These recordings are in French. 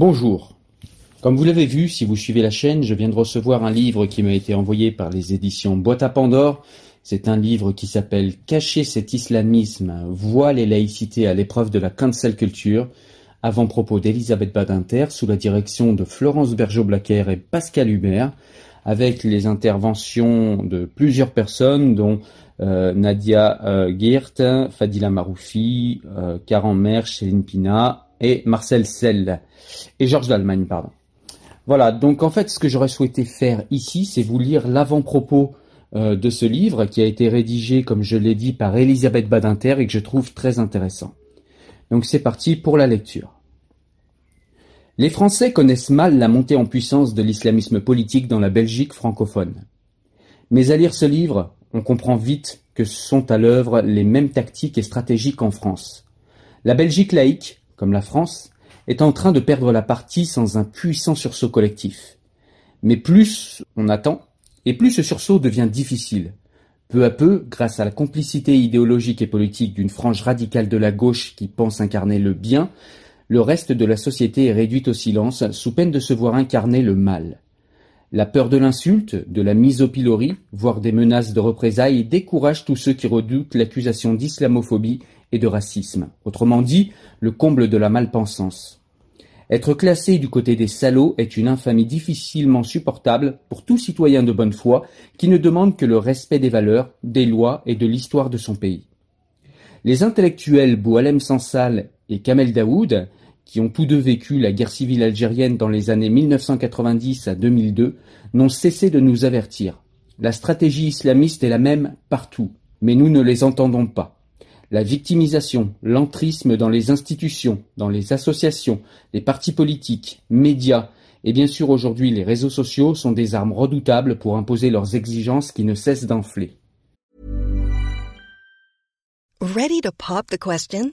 Bonjour. Comme vous l'avez vu, si vous suivez la chaîne, je viens de recevoir un livre qui m'a été envoyé par les éditions Boîte à Pandore. C'est un livre qui s'appelle Cacher cet islamisme, voile et laïcité à l'épreuve de la cancel culture, avant-propos d'Elisabeth Badinter sous la direction de Florence Bergeau-Blaquer et Pascal Hubert, avec les interventions de plusieurs personnes, dont euh, Nadia euh, Geert, Fadila Maroufi, euh, Karen Merch, Céline Pina et Marcel Sell et Georges d'Allemagne, pardon. Voilà, donc en fait, ce que j'aurais souhaité faire ici, c'est vous lire l'avant-propos euh, de ce livre qui a été rédigé, comme je l'ai dit, par Elisabeth Badinter et que je trouve très intéressant. Donc c'est parti pour la lecture. Les Français connaissent mal la montée en puissance de l'islamisme politique dans la Belgique francophone. Mais à lire ce livre, on comprend vite que sont à l'œuvre les mêmes tactiques et stratégies qu'en France. La Belgique laïque, comme la France, est en train de perdre la partie sans un puissant sursaut collectif. Mais plus on attend, et plus ce sursaut devient difficile. Peu à peu, grâce à la complicité idéologique et politique d'une frange radicale de la gauche qui pense incarner le bien, le reste de la société est réduit au silence sous peine de se voir incarner le mal. La peur de l'insulte, de la mise au pilori, voire des menaces de représailles décourage tous ceux qui redoutent l'accusation d'islamophobie et de racisme. Autrement dit, le comble de la malpensance. Être classé du côté des salauds est une infamie difficilement supportable pour tout citoyen de bonne foi qui ne demande que le respect des valeurs, des lois et de l'histoire de son pays. Les intellectuels Boualem Sansal et Kamel Daoud, qui ont tous deux vécu la guerre civile algérienne dans les années 1990 à 2002, n'ont cessé de nous avertir. La stratégie islamiste est la même partout, mais nous ne les entendons pas. La victimisation, l'entrisme dans les institutions, dans les associations, les partis politiques, médias et bien sûr aujourd'hui les réseaux sociaux sont des armes redoutables pour imposer leurs exigences qui ne cessent d'enfler. Ready to pop the question?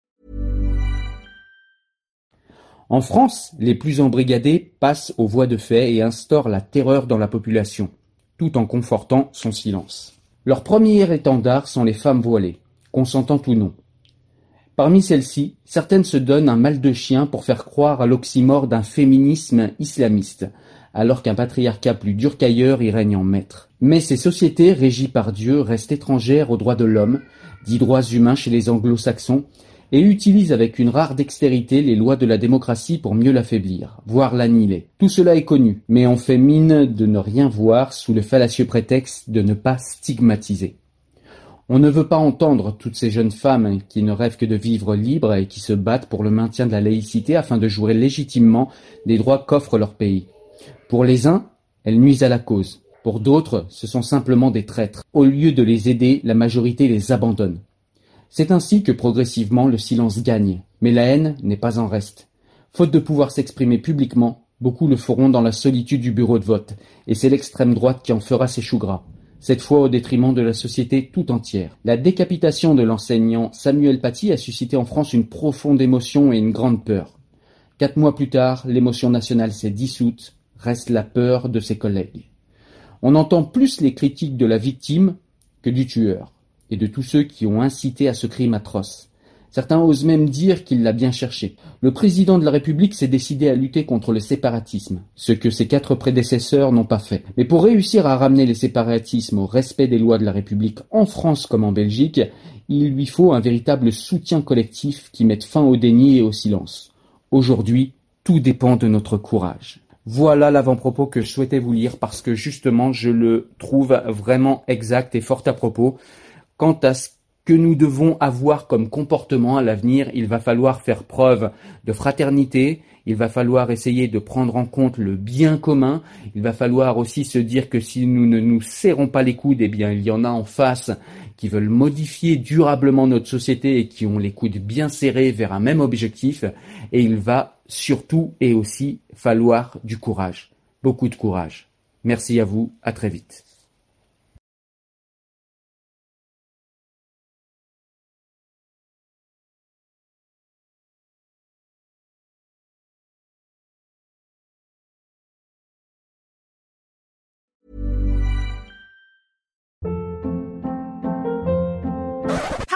En France, les plus embrigadés passent aux voies de fait et instaurent la terreur dans la population, tout en confortant son silence. Leur premier étendard sont les femmes voilées, consentantes ou non. Parmi celles-ci, certaines se donnent un mal de chien pour faire croire à l'oxymore d'un féminisme islamiste, alors qu'un patriarcat plus dur qu'ailleurs y règne en maître. Mais ces sociétés régies par Dieu restent étrangères aux droits de l'homme, dits droits humains chez les anglo-saxons, et utilisent avec une rare dextérité les lois de la démocratie pour mieux l'affaiblir, voire l'annihiler. Tout cela est connu, mais on fait mine de ne rien voir sous le fallacieux prétexte de ne pas stigmatiser. On ne veut pas entendre toutes ces jeunes femmes qui ne rêvent que de vivre libres et qui se battent pour le maintien de la laïcité afin de jouer légitimement des droits qu'offre leur pays. Pour les uns, elles nuisent à la cause. Pour d'autres, ce sont simplement des traîtres. Au lieu de les aider, la majorité les abandonne. C'est ainsi que progressivement le silence gagne, mais la haine n'est pas en reste. Faute de pouvoir s'exprimer publiquement, beaucoup le feront dans la solitude du bureau de vote, et c'est l'extrême droite qui en fera ses choux gras, cette fois au détriment de la société tout entière. La décapitation de l'enseignant Samuel Paty a suscité en France une profonde émotion et une grande peur. Quatre mois plus tard, l'émotion nationale s'est dissoute, reste la peur de ses collègues. On entend plus les critiques de la victime que du tueur et de tous ceux qui ont incité à ce crime atroce. Certains osent même dire qu'il l'a bien cherché. Le président de la République s'est décidé à lutter contre le séparatisme, ce que ses quatre prédécesseurs n'ont pas fait. Mais pour réussir à ramener les séparatismes au respect des lois de la République en France comme en Belgique, il lui faut un véritable soutien collectif qui mette fin au déni et au silence. Aujourd'hui, tout dépend de notre courage. Voilà l'avant-propos que je souhaitais vous lire parce que justement je le trouve vraiment exact et fort à propos quant à ce que nous devons avoir comme comportement à l'avenir, il va falloir faire preuve de fraternité, il va falloir essayer de prendre en compte le bien commun, il va falloir aussi se dire que si nous ne nous serrons pas les coudes, eh bien il y en a en face qui veulent modifier durablement notre société et qui ont les coudes bien serrés vers un même objectif, et il va surtout et aussi falloir du courage, beaucoup de courage. Merci à vous, à très vite.